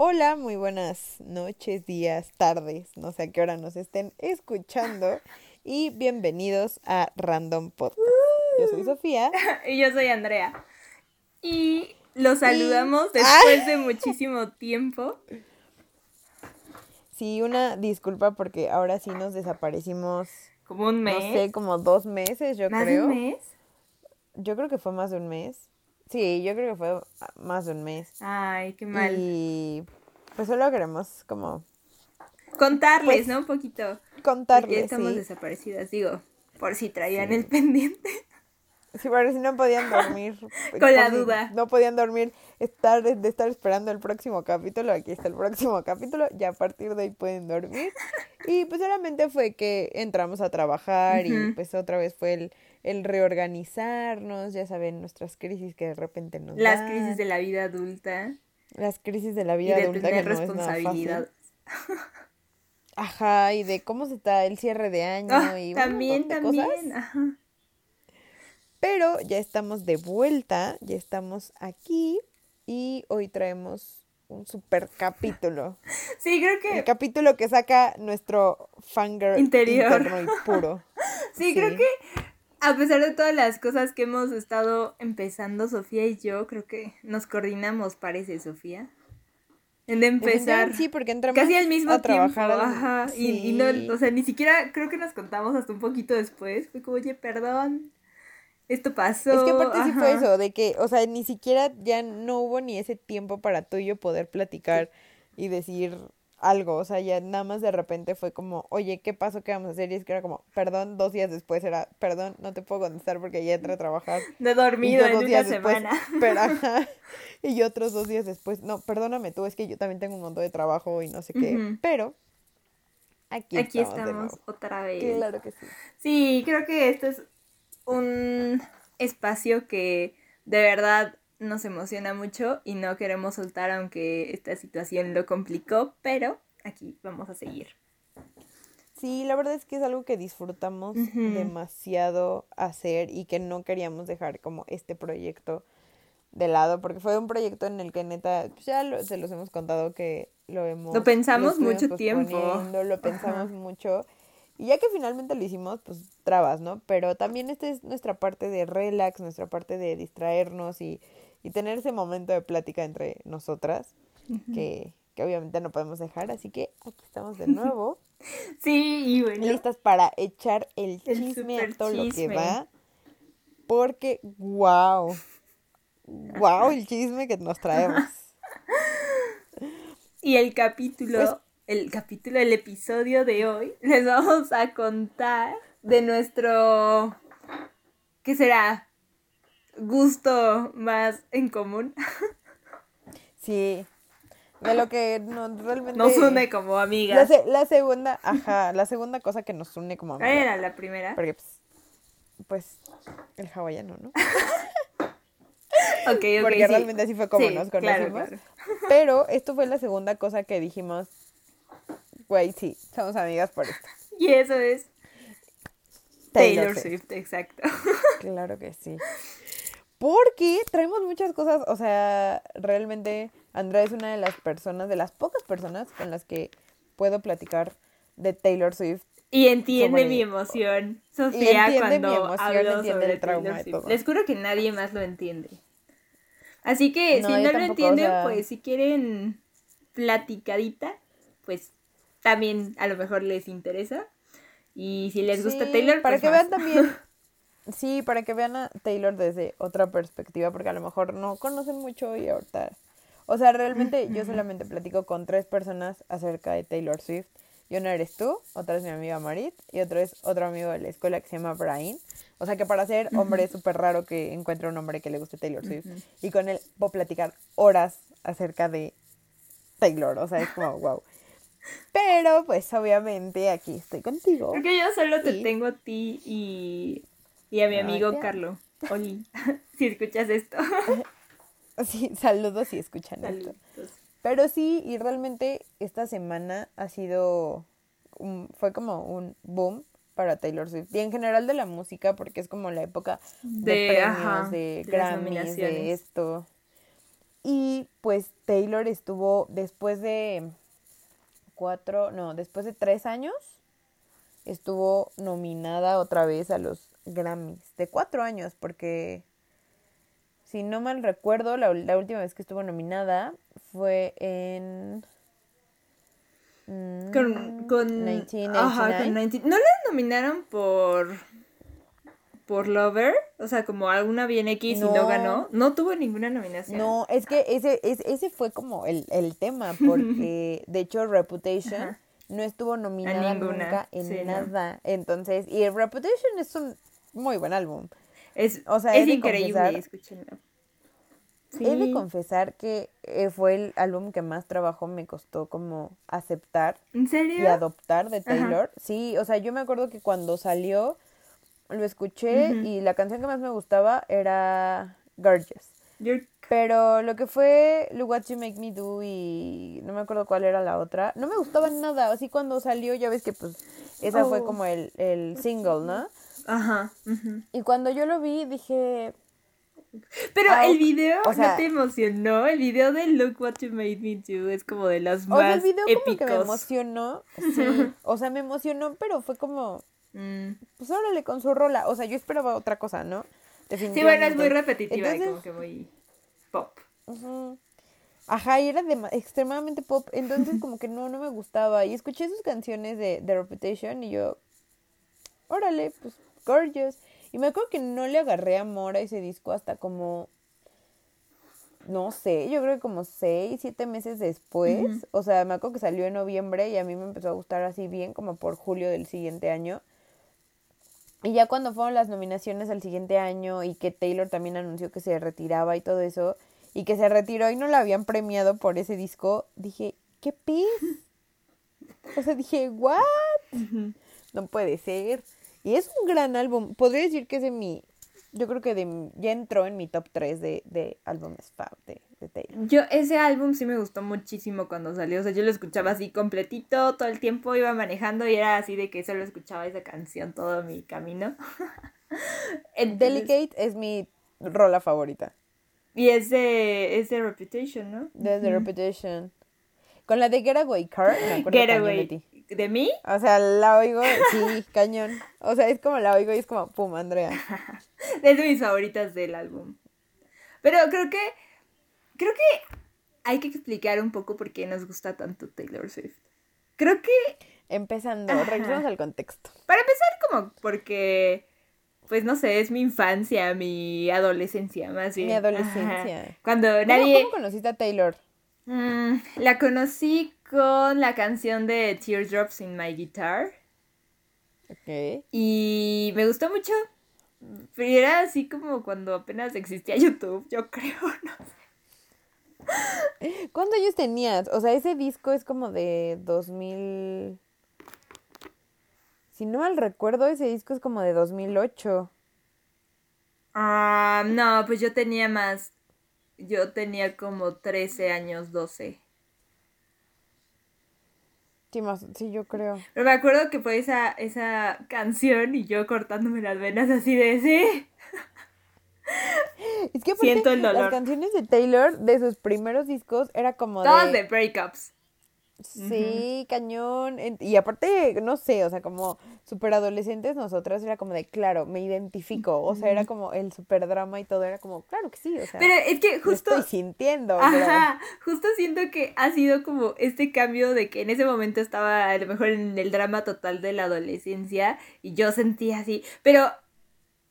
Hola, muy buenas noches, días, tardes, no sé a qué hora nos estén escuchando y bienvenidos a Random Podcast. Yo soy Sofía. y yo soy Andrea. Y los saludamos después de muchísimo tiempo. Sí, una disculpa porque ahora sí nos desaparecimos. Como un mes. No sé, como dos meses, yo ¿Más creo. de un mes? Yo creo que fue más de un mes. Sí, yo creo que fue más de un mes. Ay, qué mal. Y pues solo queremos como Contarles, Pues, ¿no? Un poquito. contarles. Porque estamos sí. desaparecidas, digo, por si traían el pendiente. Sí, pero si no podían dormir. Con la duda. No podían dormir, estar, de estar esperando el próximo capítulo. Aquí está el próximo capítulo. Ya a partir de ahí pueden dormir. Y pues solamente fue que entramos a trabajar y pues otra vez fue el, el reorganizarnos. Ya saben, nuestras crisis que de repente nos Las dan, crisis de la vida adulta Las crisis de la y vida de adulta tener que no es nada responsabilidad. fácil. Ajá, y de cómo se está el cierre de año Ah, y un también, cosas. también. Ajá. Pero ya estamos de vuelta, ya estamos aquí y hoy traemos un super capítulo. Sí, creo El que. capítulo que saca nuestro fangirl Interior. y puro. Sí, creo que a pesar de todas las cosas que hemos estado empezando, Sofía y yo, creo que nos coordinamos, parece, Sofía. En de empezar. Sí, porque entramos Casi al mismo a tiempo, trabajar. al- ajá. Y, no, o sea, ni siquiera creo que nos contamos hasta un poquito después. Fue como, oye, perdón, esto pasó. Es que aparte sí fue eso, de que, o sea, ni siquiera ya no hubo ni ese tiempo para tú y yo poder platicar y decir algo, o sea, ya nada más de repente fue como, oye, ¿qué pasó? ¿Qué vamos a hacer? Y es que era como, perdón, dos días después era, perdón, no te puedo contestar porque ya entré a trabajar. Y dormido en dos una días después, semana. pero ajá, y otros dos días después, no, perdóname tú, es que yo también tengo un montón de trabajo y no sé qué, pero aquí, Aquí estamos, de estamos otra vez. Claro que sí. Sí, creo que esto es un espacio que de verdad nos emociona mucho y no queremos soltar aunque esta situación lo complicó, pero aquí vamos a seguir. Sí, la verdad es que es algo que disfrutamos demasiado hacer y que no queríamos dejar como este proyecto de lado, porque fue un proyecto en el que neta, pues ya lo- se los hemos contado que lo hemos... Lo pensamos mucho tiempo. Lo pensamos mucho. Y ya que finalmente lo hicimos, pues trabas, ¿no? Pero también esta es nuestra parte de relax, nuestra parte de distraernos y, y tener ese momento de plática entre nosotras, que, que obviamente no podemos dejar. Así que aquí estamos de nuevo. Sí, y bueno. listas para echar el El chisme a todo lo que da. Porque, wow. Wow, el chisme que nos traemos. Y el capítulo, Pues- el capítulo, el episodio de hoy, les vamos a contar de nuestro, ¿qué será? Gusto más en común. Sí. De lo que no, realmente. Nos une como amigas. la segunda, ajá, la segunda cosa que nos une como ¿Cuál amigas. era la primera? Porque, pues, pues, el hawaiano, ¿no? Ok, Porque sí. realmente así fue como Sí, nos conocimos. claro. Pero esto fue la segunda cosa que dijimos, güey, sí, somos amigas por esto. Y eso es Taylor, Swift, exacto. Claro que sí. Porque traemos muchas cosas, o sea, realmente Andrea es una de las personas, de las pocas personas con las que puedo platicar de Taylor Swift. Y entiende Sobre- mi emoción, Sofía, entiende mi cuando emoción, hablo entiende sobre el trauma Swift. todo. Les juro que nadie más lo entiende. Así que No, si no lo entienden, o sea- pues si quieren platicadita, pues también a lo mejor les interesa. Y si les gusta Sí, Taylor, para pues que más. vean también. Sí, para que vean a Taylor desde otra perspectiva, porque a lo mejor no conocen mucho y ahorita. O sea, realmente yo solamente platico con tres personas acerca de Taylor Swift. Y una eres tú, otra es mi amiga Marit y otro es otro amigo de la escuela que se llama Brian. O sea que para ser hombre es súper raro que encuentre un hombre que le guste Taylor Swift. Y con él puedo platicar horas acerca de Taylor. O sea, es como, wow. Pero pues obviamente aquí estoy contigo. Creo que yo solo te tengo a ti y, y a mi amigo. Carlo. Oli, si escuchas esto. Sí, saludos si escuchan esto. Pero sí, y realmente esta semana ha sido, un- fue como un boom para Taylor Swift. Y en general de la música, porque es como la época de, De, premios, ajá, de Grammys, de esto. Y pues Taylor estuvo después de cuatro, no, después de tres años, estuvo nominada otra vez a los Grammys. De cuatro años, porque si no mal recuerdo, la, la última vez que estuvo nominada fue en... mm, con, con, 1989. ajá, con 19 ¿No la nominaron por por Lover? O sea, como alguna bien X y no No. ganó. No tuvo ninguna nominación. No, es que ese, ese, ese fue como el, el tema, porque de hecho Reputation Ajá. no estuvo nominada ninguna, nunca en sí, no. nada. Entonces, y Reputation es un muy buen álbum. Es, O sea, es de increíble, confesar- escúchenlo. He de confesar que eh, fue el álbum que más trabajo me costó como aceptar ¿En y serio? adoptar de Ajá. Taylor. Sí, o sea, yo me acuerdo que cuando salió lo escuché y la canción que más me gustaba era Gorgeous. You're- Pero lo que fue Look What You Make Me Do y no me acuerdo cuál era la otra, no me gustaba nada. Así cuando salió, ya ves que pues esa fue Oh. como el, el single, ¿no? Ajá. ujú. Y cuando yo lo vi dije, Pero el video O sea- no te emocionó. El video de Look What You Made Me Do es como de los o sea, el más video como que me épicos. emocionó. Sí, o sea, me emocionó, pero fue como, Mm. pues órale con su rola. O sea, yo esperaba otra cosa, ¿no? Sí, bueno, es muy repetitiva y Entonces- como que muy pop. Ajá, y era dema- extremadamente pop, entonces como que no, no me gustaba. Y escuché sus canciones de, de Reputation y yo, órale, pues, gorgeous. Y me acuerdo que no le agarré amor a ese disco hasta como, no sé, yo creo que como seis, siete meses después. O sea, me acuerdo que salió en noviembre y a mí me empezó a gustar así bien como por julio del siguiente año. Y ya cuando fueron las nominaciones al siguiente año y que Taylor también anunció que se retiraba y todo eso, y que se retiró y no la habían premiado por ese disco, dije, ¿qué pis? O sea, dije, ¿what? No puede ser. Y es un gran álbum. Podría decir que es de mi, yo creo que de, ya entró en mi top 3 de, de álbumes fab de, de Taylor. Yo, ese álbum sí me gustó muchísimo cuando salió. O sea, yo lo escuchaba así completito, todo el tiempo iba manejando y era así de que solo escuchaba esa canción todo mi camino. Entonces- Delicate es mi rola favorita. Y es de, es de Reputation, ¿no? Desde Reputation. Con la de Getaway Car, me acuerdo. Getaway. ¿De mí? O sea, la oigo, sí, cañón. O sea, es como la oigo y es como, pum, Andrea. Es de mis favoritas del álbum. Pero creo que. Creo que hay que explicar un poco por qué nos gusta tanto Taylor Swift. Creo que. Empezando, Ajá. regresamos al contexto. Para empezar, como porque. Pues no sé, es mi infancia, mi adolescencia, más bien. Mi adolescencia. Ajá. Cuando ¿Cómo, nadie. cómo conociste a Taylor? Mm, la conocí con la canción de Teardrops in My Guitar. Ok. Y me gustó mucho. Pero era así como cuando apenas existía YouTube, yo creo, ¿no? ¿Cuántos años tenías? O sea, ese disco es como de 2000... Si no mal recuerdo, ese disco es como de 2008. Ah, no, pues yo tenía más. Yo tenía como 13 años, 12. Sí, más, sí, yo creo. Pero me acuerdo que fue esa, esa canción y yo cortándome las venas así de sí. Es que Siento el dolor. las canciones de Taylor de sus primeros discos era como Todas de... de breakups. Sí, cañón. Y aparte, no sé, o sea, como super adolescentes nosotras era como de, claro, me identifico. O sea, era como el super drama y todo, era como, claro que sí, o sea, Pero es que lo justo. estoy sintiendo. pero- Ajá, justo siento que ha sido como este cambio de que en ese momento estaba a lo mejor en el drama total de la adolescencia y yo sentía así, pero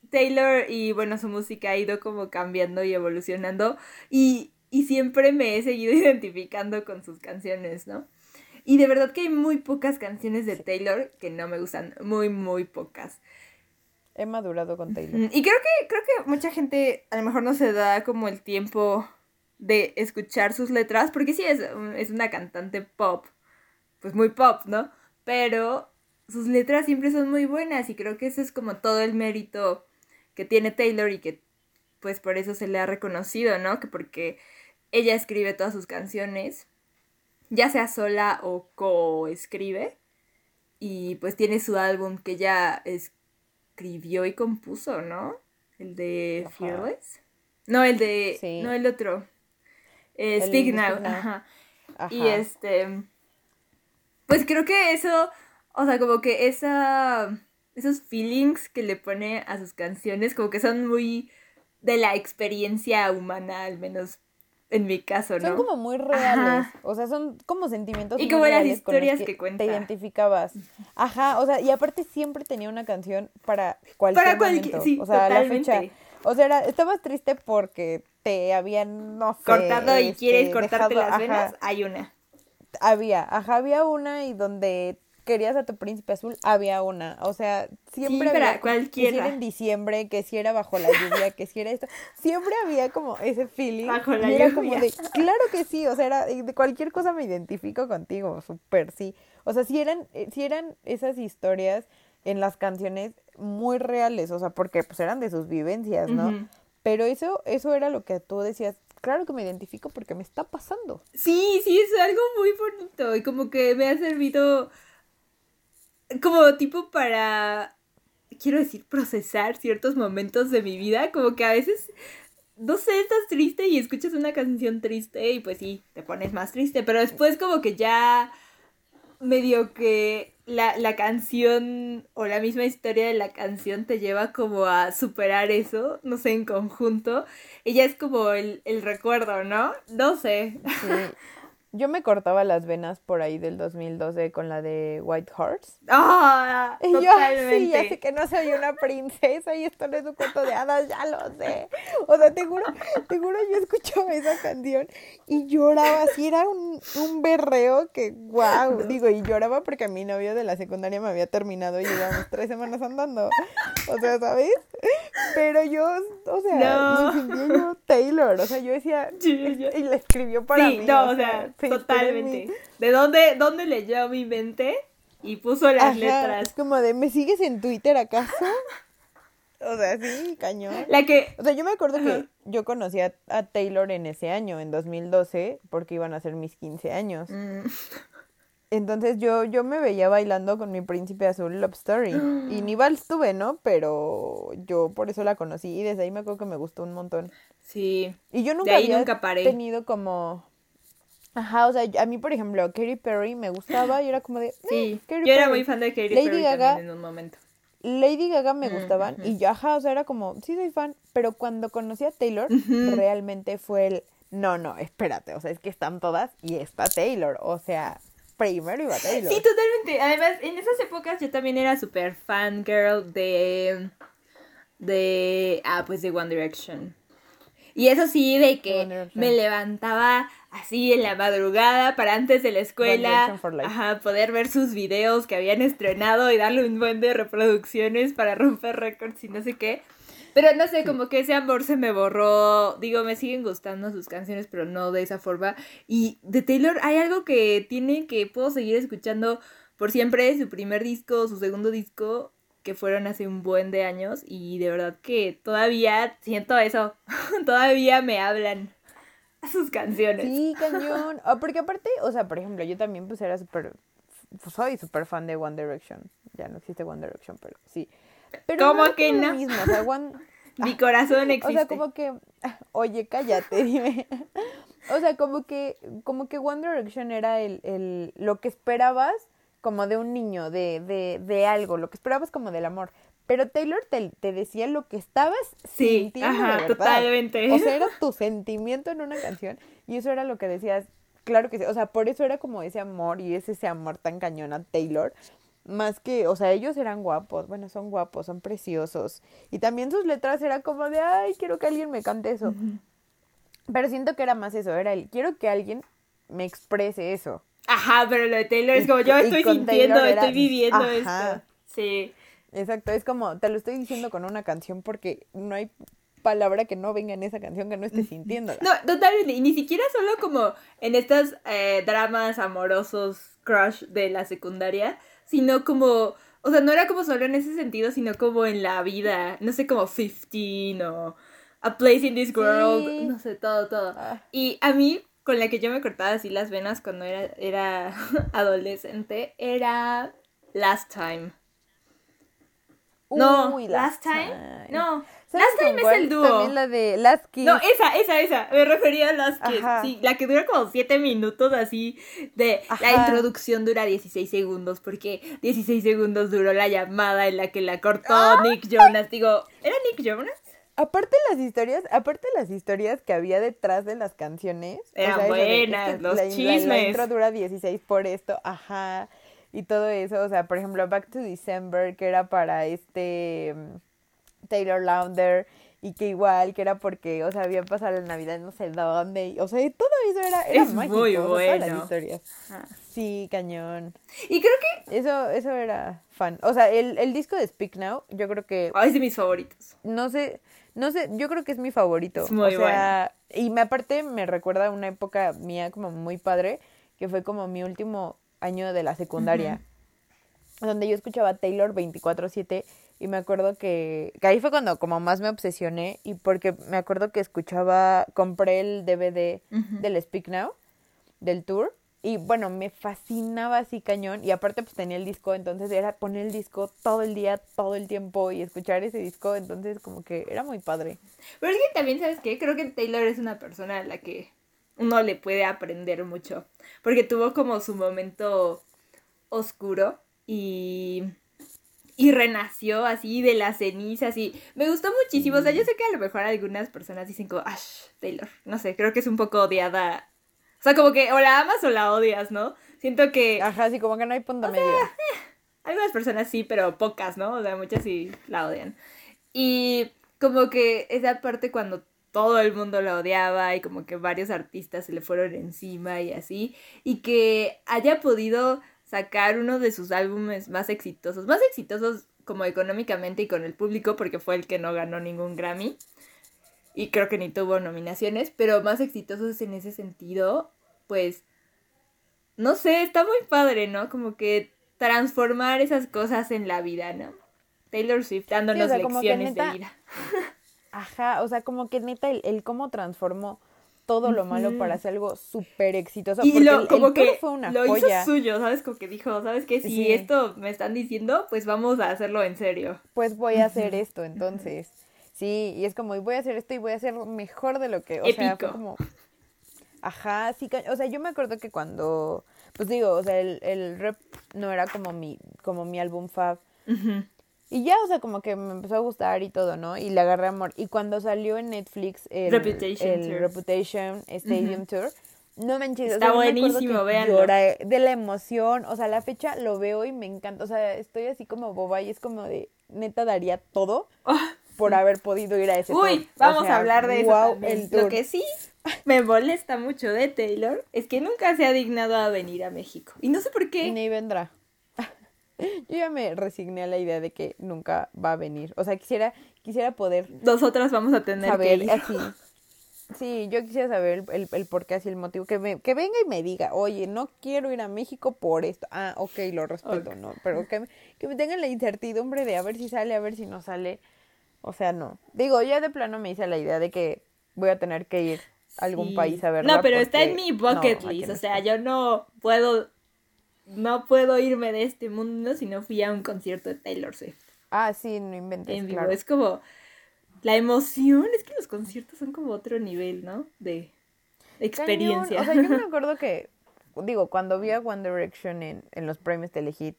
Taylor y bueno, su música ha ido como cambiando y evolucionando y, y siempre me he seguido identificando con sus canciones, ¿no? Y de verdad que hay muy pocas canciones de Taylor que no me gustan, muy, muy pocas. He madurado con Taylor. Y creo que, creo que mucha gente a lo mejor no se da como el tiempo de escuchar sus letras, porque sí es, es una cantante pop, pues muy pop, ¿no? Pero sus letras siempre son muy buenas y creo que ese es como todo el mérito que tiene Taylor y que pues por eso se le ha reconocido, ¿no? Que porque ella escribe todas sus canciones, ya sea sola o co-escribe, y pues tiene su álbum que ella escribió y compuso, ¿no? El de Ajá. Fearless. No, el de... Sí. No, el otro. Eh, Speak Now. Ajá. Y este. Pues creo que eso. O sea, como que esa. Esos feelings que le pone a sus canciones, como que son muy de la experiencia humana, al menos en mi caso, ¿no? Son como muy reales, o sea, son como sentimientos y como las historias que, cuenta. Te identificabas. Ajá, o sea, y aparte siempre tenía una canción para cualquier para momento. Sí, o sea, totalmente. la fecha. O sea, era, estabas triste porque te habían, no sé, cortado y quieres este, cortarte las venas, hay una. Había, ajá, había una y donde querías a tu príncipe azul, había una. O sea, siempre había. Cualquiera. Que si era en diciembre, que si era bajo la lluvia, que si era esto. Siempre había como ese feeling. Bajo la lluvia. como de, claro que sí, o sea, era, de cualquier cosa me identifico contigo, súper sí. O sea, si eran, eh, si eran esas historias en las canciones muy reales, o sea, porque pues eran de sus vivencias, ¿no? Pero eso, eso era lo que tú decías, claro que me identifico porque me está pasando. Sí, sí, es algo muy bonito y como que me ha servido como tipo para, quiero decir, procesar ciertos momentos de mi vida, como que a veces, no sé, estás triste y escuchas una canción triste y pues sí, te pones más triste, pero después como que ya medio que la, la canción o la misma historia de la canción te lleva como a superar eso, no sé, en conjunto. Ella es como el, el recuerdo, ¿no? No sé. Sí. Yo me cortaba las venas por ahí del 2012 con la de White Horse. ¡Ah! y yo, sí, ya sé que no soy una princesa y esto no es un cuento de hadas, ya lo sé. O sea, te juro, te juro, yo escuchaba esa canción y lloraba así, era un, un berreo que, wow, digo, y lloraba porque mi novio de la secundaria me había terminado y llevamos tres semanas andando. O sea, ¿sabes? Pero yo, o sea, me sentía yo Taylor, o sea, yo decía, y la escribió para sí, No, o sea Totalmente. ¿De dónde, dónde leyó mi mente? Y puso las letras. Es como de, ¿me sigues en Twitter acaso? O sea, sí, cañón. La que... O sea, yo me acuerdo que yo conocí a, Taylor en ese año, en 2012, porque iban a ser mis 15 años. Mm. Entonces yo, yo me veía bailando con mi príncipe azul Love Story. Y ni vals tuve, ¿no? Pero yo por eso la conocí y desde ahí me acuerdo que me gustó un montón. Sí. Y yo nunca había tenido como Ajá, o sea, a mí, por ejemplo, Katy Perry me gustaba y era como de. Sí, eh, yo era muy fan de Katy Perry Gaga, en un momento. Lady Gaga me gustaban y yo, ajá, o sea, era como, sí soy fan, pero cuando conocí a Taylor, realmente fue el. No, no, espérate, o sea, es que están todas y está Taylor, o sea, primero iba Taylor. Sí, totalmente. Además, en esas épocas yo también era súper fan girl de. de. Ah, pues de One Direction. Y eso sí, de que me levantaba así en la madrugada para antes de la escuela, ajá, poder ver sus videos que habían estrenado y darle un buen de reproducciones para romper récords y no sé qué. Pero no sé, como que ese amor se me borró. Digo, me siguen gustando sus canciones, pero no de esa forma. Y de Taylor hay algo que tiene que puedo seguir escuchando por siempre. Su primer disco, su segundo disco, que fueron hace un buen de años y de verdad que todavía siento eso, todavía me hablan sus canciones. Sí, cañón. Ah, porque aparte, o sea, por ejemplo, yo también pues era súper, pues, soy súper fan de One Direction. Ya no existe One Direction, pero sí. Pero ¿Cómo que no? Mismo, o sea, One... Mi corazón existe. O sea, como que, oye, cállate, dime. O sea, como que, como que One Direction era el, el, lo que esperabas como de un niño, de, de, de algo, lo que esperabas como del amor. Pero Taylor te, te decía lo que estabas sí, sintiendo. Ajá, totalmente. O sea, era tu sentimiento en una canción y eso era lo que decías. Claro que sí. O sea, por eso era como ese amor y es ese amor tan cañón a Taylor. Más que, o sea, ellos eran guapos, bueno, son guapos, son preciosos. Y también sus letras eran como de, ay, quiero que alguien me cante eso. Pero siento que era más eso, era el, quiero que alguien me exprese eso. Ajá, pero lo de Taylor es como yo estoy sintiendo, estoy viviendo esto. Sí. Exacto, es como, te lo estoy diciendo con una canción porque no hay palabra que no venga en esa canción que no esté sintiendo. No, totalmente, y ni siquiera solo como en estos eh, dramas amorosos crush de la secundaria, sino como, o sea, no era como solo en ese sentido, sino como en la vida, no sé, como 15 o A Place in This World, no sé, todo, todo. Ah. Y a mí, con la que yo me cortaba así las venas cuando era, era adolescente era Last Time. No, Uy, Last Time. No, ¿Sabes Last Time es el dúo. También la de Last Kiss. No, esa, esa, esa. Me refería a Last Kiss. Ajá. Sí, la que dura como 7 minutos así. De la introducción dura 16 segundos. Porque 16 segundos duró la llamada en la que la cortó Ah. Nick Jonas. Digo, ¿era Nick Jonas? Aparte las historias, aparte las historias que había detrás de las canciones. Eran buenas, es que los la, la- La, chismes. intro dura 16 por esto, ajá. Y todo eso, o sea, por ejemplo, Back to December, que era para este mm, Taylor Launder. Y que igual, que era porque, o sea, había pasado la Navidad no sé dónde. y- o sea, y todo eso era, era Es mágico. muy o sea, todas las bueno. historias. Ajá. Sí, cañón. Y creo que. Eso, eso era fan. O sea, el, el disco de Speak Now, yo creo que Ay, es de mis favoritos. no sé, no sé, yo creo que es mi favorito. Es muy o sea, y me aparte me recuerda a una época mía como muy padre, que fue como mi último año de la secundaria, donde yo escuchaba Taylor 24/7 y me acuerdo que, que ahí fue cuando como más me obsesioné y porque me acuerdo que escuchaba, compré el DVD del Speak Now, del tour. Y bueno, me fascinaba así cañón. Y aparte pues tenía el disco, entonces era poner el disco todo el día, todo el tiempo y escuchar ese disco. Entonces como que era muy padre. Pero es que también, ¿sabes qué? Creo que Taylor es una persona a la que uno le puede aprender mucho. Porque tuvo como su momento oscuro y. Y renació así de las cenizas y me gustó muchísimo. O sea, yo sé que a lo mejor algunas personas dicen como, ¡Ash, Taylor! No sé, creo que es un poco odiada. O sea, como que o la amas o la odias, ¿no? Siento que Ajá, así como que no hay punto medio. algunas personas sí, pero pocas, ¿no? O sea, muchas sí la odian. Y como que esa parte cuando todo el mundo la odiaba y como que varios artistas se le fueron encima y así, y que haya podido sacar uno de sus álbumes más exitosos, más exitosos como económicamente y con el público, porque fue el que no ganó ningún Grammy. Y creo que ni tuvo nominaciones, pero más exitosos en ese sentido, pues no sé, está muy padre, ¿no? Como que transformar esas cosas en la vida, ¿no? Taylor Swift dándonos Sí, o sea, lecciones neta- de vida. Ajá, o sea, como que neta el, el cómo transformó todo lo malo para hacer algo súper exitoso. y porque lo, el- el como tour que fue una lo joya. hizo suyo, ¿sabes? Como que dijo, ¿sabes qué? Si Sí. esto me están diciendo, pues vamos a hacerlo en serio. Pues voy a hacer esto, entonces. Sí, y es como, y voy a hacer esto y voy a hacer mejor de lo que, o sea, fue Épico. como... Ajá, sí, o sea, yo me acuerdo que cuando, pues digo, o sea, el, el rap no era como mi, como mi álbum fab. Ujú. Y ya, o sea, como que me empezó a gustar y todo, ¿no? Y le agarré amor. Y cuando salió en Netflix el Reputation el Tour. Reputation Stadium Tour, no manches, o Está sea, buenísimo, lloré de la emoción, o sea, la fecha lo veo y me encanta, o sea, estoy así como boba y es como de, neta daría todo por haber podido ir a ese tour. Uy, O vamos sea, a hablar de eso el Lo tour. que sí me molesta mucho de Taylor es que nunca se ha dignado a venir a México. Y no sé por qué. Ni vendrá. Yo ya me resigné a la idea de que nunca va a venir. O sea, quisiera, quisiera poder Nosotras vamos a tener que saber ir. así. Sí, yo quisiera saber el, el, el por qué así el motivo. Que, me, que venga y me diga, oye, no quiero ir a México por esto. Ah, ok, lo respeto. ¿no? Pero que me, que me tengan la incertidumbre de a ver si sale, a ver si no sale. O sea, no. Digo, ya de plano me hice la idea de que voy a tener que ir a algún Sí. país a verla. No, pero está en mi no, bucket aquí list. no o sea, yo no puedo. No puedo irme de este mundo si no fui a un concierto de Taylor Swift Ah, sí, no inventes, en vivo. claro. Es como. La emoción, es que los conciertos son como otro nivel, ¿no? De de experiencia. Cañón. O sea, yo me acuerdo que, digo, cuando vi a One Direction en, en los premios Telehit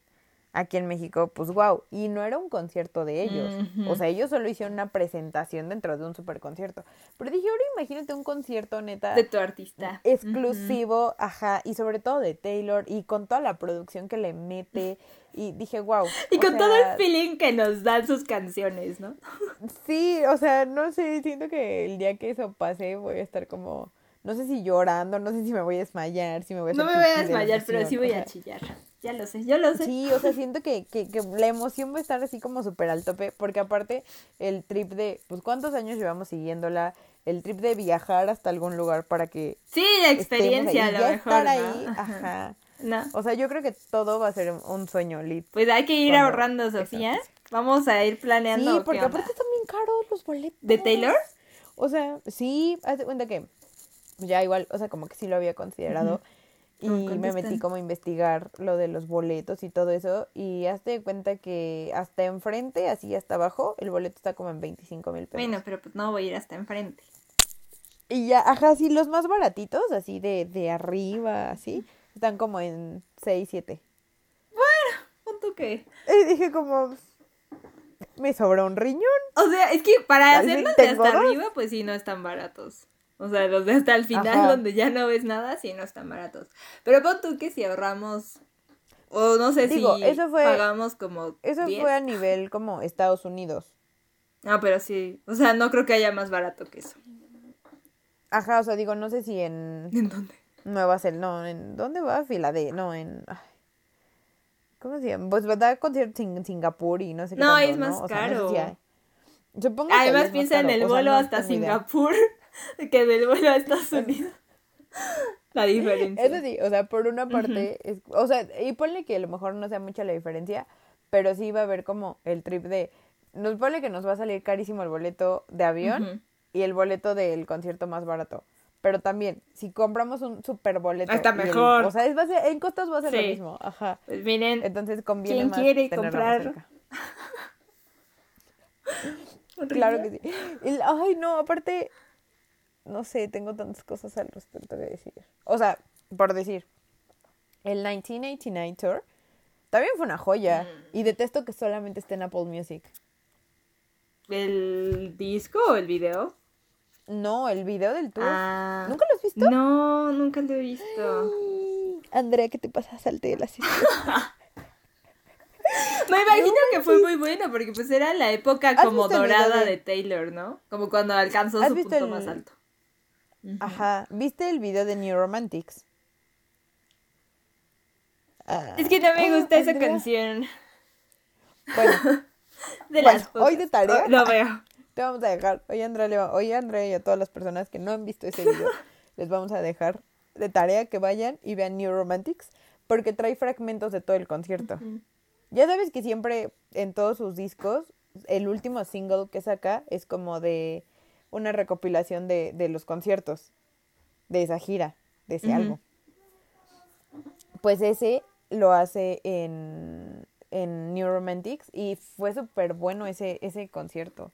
aquí en México, pues wow, y no era un concierto de ellos. O sea, ellos solo hicieron una presentación dentro de un super concierto. Pero dije, ahora imagínate un concierto neta de tu artista. exclusivo, ajá, y sobre todo de Taylor y con toda la producción que le mete. Y dije, wow. Y con todo el feeling que nos dan sus canciones, ¿no? Sí, o sea, no sé, siento que el día que eso pase voy a estar como, no sé si llorando, no sé si me voy a desmayar, si me voy a No me voy a desmayar, pero sí voy a chillar. Ya lo sé, yo lo sé. Sí, o sea, siento que, que, que la emoción va a estar así como súper al tope, porque aparte el trip de, pues, ¿cuántos años llevamos siguiéndola? El trip de viajar hasta algún lugar para que Sí, la ahí, experiencia a lo ya mejor. estar ¿no? ahí, Ajá. No. O sea, yo creo que todo va a ser un- sueño, lit. Pues hay que ir Cuando- ahorrando, Sofía. Exacto. Vamos a ir planeando. Sí, ¿qué porque aparte están bien caros los boletos. ¿De Taylor? O sea, sí, haz de cuenta que ya igual, o sea, como que sí lo había considerado. Y ¿Cómo me metí como a investigar lo de los boletos y todo eso. Y hazte de cuenta que hasta enfrente, así hasta abajo, el boleto está como en 25 mil pesos. Bueno, pero pues no voy a ir hasta enfrente. Y ya, ajá, sí, los más baratitos, así de, de arriba, así, están como en 6, 7. Punto que. Y dije como, me sobra un riñón. O sea, es que para hacerlos de hasta dos. arriba, pues sí, no están baratos. O sea, los de hasta el final, Ajá. donde ya no ves nada, sí, no están baratos. Pero pon tú que si ahorramos, o no sé Digo, si eso fue- pagamos como Eso 10. fue a nivel como Estados Unidos. Ah, pero sí. O sea, no creo que haya más barato que eso. Ajá, o sea, digo, no sé si en ¿En dónde? Nueva Zelanda, no, ¿en dónde va? Filadelfia, no, en... ay, ¿Cómo se llama? Pues da conciertos en Singapur y no sé qué No, tanto, es más O sea, no sé si caro. hay. Supongo Además piensa en el o sea, vuelo no hasta idea. Que del vuelo a Estados Unidos. La diferencia. Eso sí, o sea, por una parte, es, o sea, y ponle que a lo mejor no sea mucha la diferencia, pero sí va a haber como el trip de, nos ponle que nos va a salir carísimo el boleto de avión Ujú. y el boleto del concierto más barato. Pero también, si compramos un super boleto. Está el- mejor. o sea, es, va a ser- en costos va a ser lo mismo. Ajá. Pues miren, Entonces conviene ¿Quién más quiere comprar? Claro que sí. Y- ay, no, aparte, no sé, tengo tantas cosas al respecto de decir. O sea, por decir, el 1989 Tour también fue una joya. Mm. Y detesto que solamente esté en Apple Music. ¿El disco o el video? No, el video del tour. Ah. ¿Nunca lo has visto? No, nunca lo he visto. Andrea, ¿qué te pasa? Salte de la silla. Me imagino que fue muy bueno porque pues era la época ¿Has como dorada de- Taylor, ¿no? Como cuando alcanzó ¿Has su punto el- más alto. Ajá. ¿Viste el video de New Romantics? Ah. Es que no me gusta esa Andrea. canción. Bueno, De Bueno, las hoy de tarea. Lo veo. Te vamos a dejar, hoy Andrea, le va- hoy Andrea y a todas las personas que no han visto ese video, les vamos a dejar de tarea que vayan y vean New Romantics, porque trae fragmentos de todo el concierto. Ya sabes que siempre en todos sus discos, el último single que saca es como de una recopilación de, de los conciertos, de esa gira, de ese Ujú. álbum. Pues ese lo hace en, en New Romantics y fue súper bueno ese, ese concierto.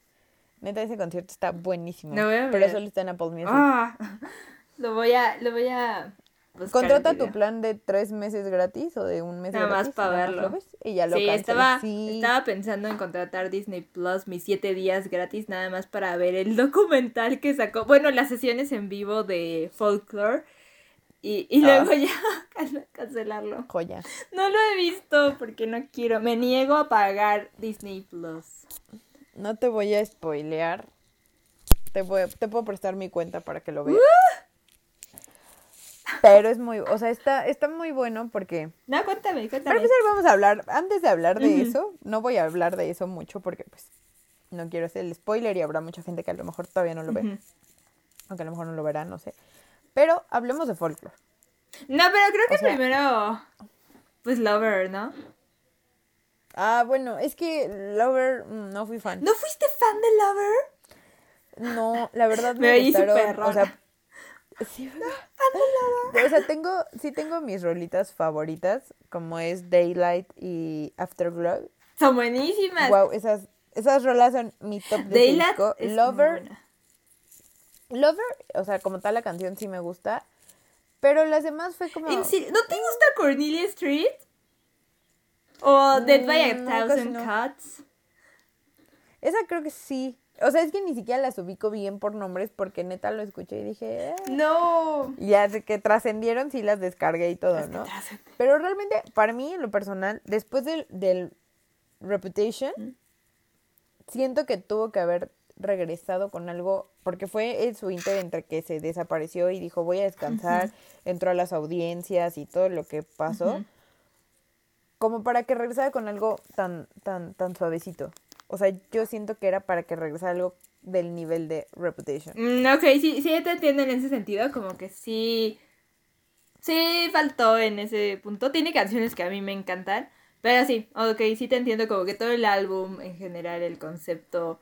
Neta, ese concierto está buenísimo. Lo voy a Pero ver. solo está en Apple Music. Ah, lo voy a, lo voy a buscar Contrata tu plan de tres meses gratis o de un mes Nada más gratis. pa' nada más verlo. lo ves y ya lo Sí, estaba, Sí. estaba pensando en contratar Disney Plus mis siete días gratis nada más para ver el documental que sacó. Bueno, las sesiones en vivo de Folklore. Y, y Ah. luego ya can- cancelarlo. Joya. No lo he visto porque no quiero. Me niego a pagar Disney Plus. No te voy a spoilear. Te, voy, te puedo prestar mi cuenta para que lo veas. Pero es muy, o sea, está, está muy bueno porque... No, cuéntame, Para cuéntame. empezar vamos a hablar, antes de hablar de eso, no voy a hablar de eso mucho porque pues no quiero hacer el spoiler y habrá mucha gente que a lo mejor todavía no lo ve. Aunque a lo mejor no lo verá, no sé. Pero hablemos de folklore. No, pero creo que O sea- primero. Pues Lover, ¿no? Ah, bueno, es que Lover mm, no fui fan. ¿No fuiste fan de Lover? No, la verdad Me me, gustaron, o sea, sí, o sea, tengo, sí tengo mis rolitas favoritas, como es Daylight y Afterglow. Son buenísimas. Wow, esas, esas rolas son mi top de Daylight disco. es Lover. Lover, o sea, como tal la canción sí me gusta, pero las demás fue como... ¿En serio? ¿No te gusta Cornelia Street? ¿O Dead by a Mm, casi Thousand no. Cuts? Esa creo que sí. O sea, es que ni siquiera las ubico bien por nombres porque neta lo escuché y dije... "Ah". No. Y ya que trascendieron sí las descargué y todo, Las ¿no? Pero realmente, para mí, en lo personal, después del, del Reputation, siento que tuvo que haber regresado con algo, porque fue su inter entre que se desapareció y dijo, voy a descansar, entró a las audiencias y todo lo que pasó, como para que regresara con algo tan, tan, tan suavecito. O sea, yo siento que era para que regresara algo del nivel de Reputation. Mm, ok, sí, sí te entiendo en ese sentido, como que sí. Sí, faltó en ese punto. Tiene canciones que a mí me encantan. Pero sí, ok, sí te entiendo como que todo el álbum en general, el concepto.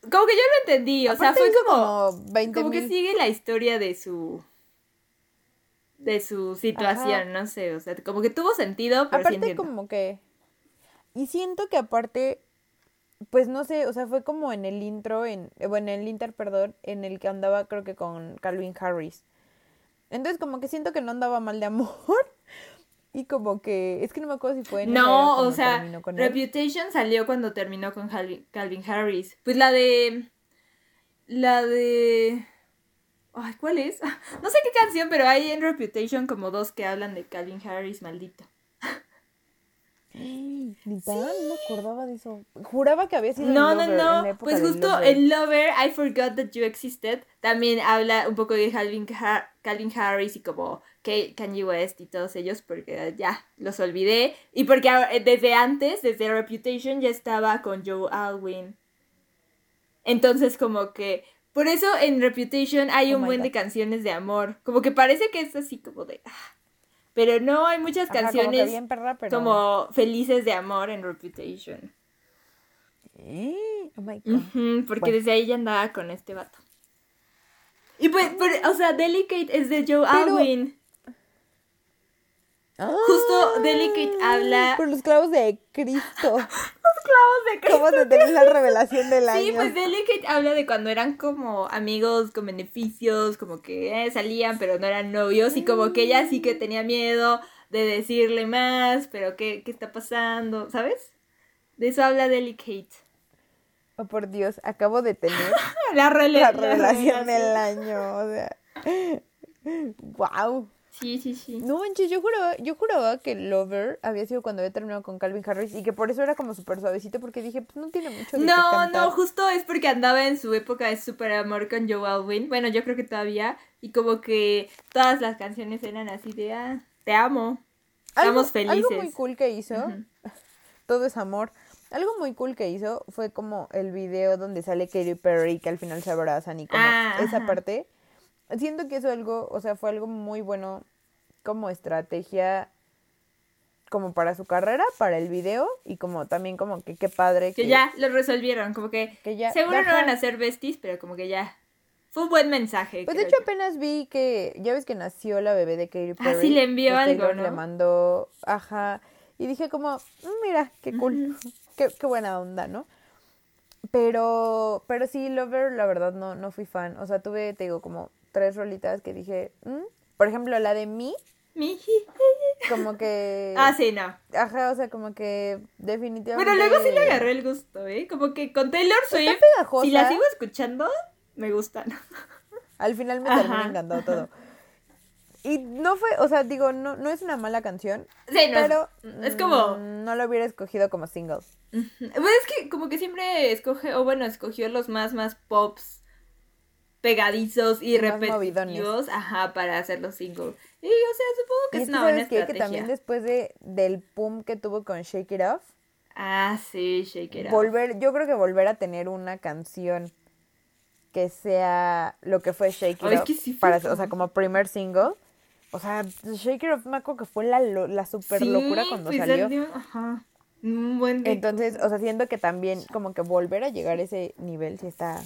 Como que yo lo entendí, o sea, fue como. como 20 Como que sigue la historia de su. De su situación, no sé, o sea, como que tuvo sentido, pero Aparte como que... Y siento que aparte, pues no sé, o sea, fue como en el intro, en, eh, bueno, en el inter, perdón, en el que andaba creo que con Calvin Harris. Entonces como que siento que no andaba mal de amor. Y como que, es que no me acuerdo si fue en No, o sea, él. Reputation salió cuando terminó con Calvin, Calvin Harris. Pues la de. La de. Ay, ¿cuál es? No sé qué canción, pero hay en Reputation como dos que hablan de Calvin Harris, maldito. Neta, no me acordaba de eso. Juraba que había sido No, no, Lover, no. Pues de justo en Lover, I Forgot That You Existed, también habla un poco de Calvin, Ha- Calvin Harris y como Ka- Kanye West y todos ellos, porque ya los olvidé. Y porque eh, desde antes, desde Reputation, ya estaba con Joe Alwyn. Entonces, como que. Por eso en Reputation hay Oh un buen de God. canciones de amor. Como que parece que es así como de. ah. Pero no, hay muchas Ajá, como que canciones bien perra, pero... como felices de amor en Reputation. Eh, Oh my God. Porque Bueno. desde ahí ya andaba con este vato. Y pues, pero, o sea, Delicate es de Joe Pero- Alwyn. Ah, Justo Delicate habla- Por los clavos de Cristo. Clavos de ¿Cómo se tenés la revelación del año? Sí, pues Delicate habla de cuando eran como amigos con beneficios, como que eh, salían pero no eran novios y como que ella sí que tenía miedo de decirle más, pero ¿qué, qué está pasando? ¿Sabes? De eso habla Delicate. Oh, por Dios, acabo de tener La, rele- la la revelación revelación. del año. O sea. Wow. Sí, sí, sí. No manches, yo juraba, yo juraba que Lover había sido cuando había terminado con Calvin Harris y que por eso era como súper suavecito porque dije, pues no tiene mucho de qué No, cantar. no, justo es porque andaba en su época de super amor con Joe Alwyn. Bueno, yo creo que todavía. Y como que todas las canciones eran así de, ah, te amo. algo, Estamos felices. Algo muy cool que hizo, todo es amor. Algo muy cool que hizo fue como el video donde sale Katy Perry que al final se abrazan y como Ah, esa ajá. parte. Siento que eso algo, o sea, fue algo muy bueno como estrategia como para su carrera, para el video y como también como que qué padre Que ya lo resolvieron, como que, que ya- seguro no van a ser besties, pero como que ya. Fue un buen mensaje. Pues de hecho yo. apenas vi que, ya ves que nació la bebé de Katy Ah, Perry. sí, le envió algo, Taylor ¿no? Le mandó, ajá, y dije como, "Mm, mira, qué cool, qué, qué buena onda, ¿no? Pero, pero sí, Lover, la verdad, no, no fui fan. O sea, tuve, te digo, como tres rolitas que dije, "Mm". por ejemplo, la de mí, Miji. como que... Ah, sí, no. Ajá, o sea, como que definitivamente... Bueno, luego sí le agarré el gusto, ¿eh? Como que con Taylor Swift, si la sigo escuchando, me gustan. Al final me termina Ajá. encantando todo. Y no fue, o sea, digo, no, no es una mala canción, Sí, no. pero es como. mm, no lo hubiera escogido como single. Pues es que como que siempre escoge, o bueno, escogió los más, más pops pegadizos y repetitivos, ajá, para hacer los singles. Y, o sea, supongo que Y es una buena qué? que estrategia. también después de del boom que tuvo con Shake It Off, Ah, sí, Shake It Off. volver, yo creo que volver a tener una canción que sea lo que fue Shake It es Off, que sí fue para, o sea, como primer single. O sea, Shake It Off me acuerdo que fue la, la super locura Sí, cuando pues salió. Ajá. Un buen Entonces, o sea, siento que también como que volver a llegar a ese nivel sí está...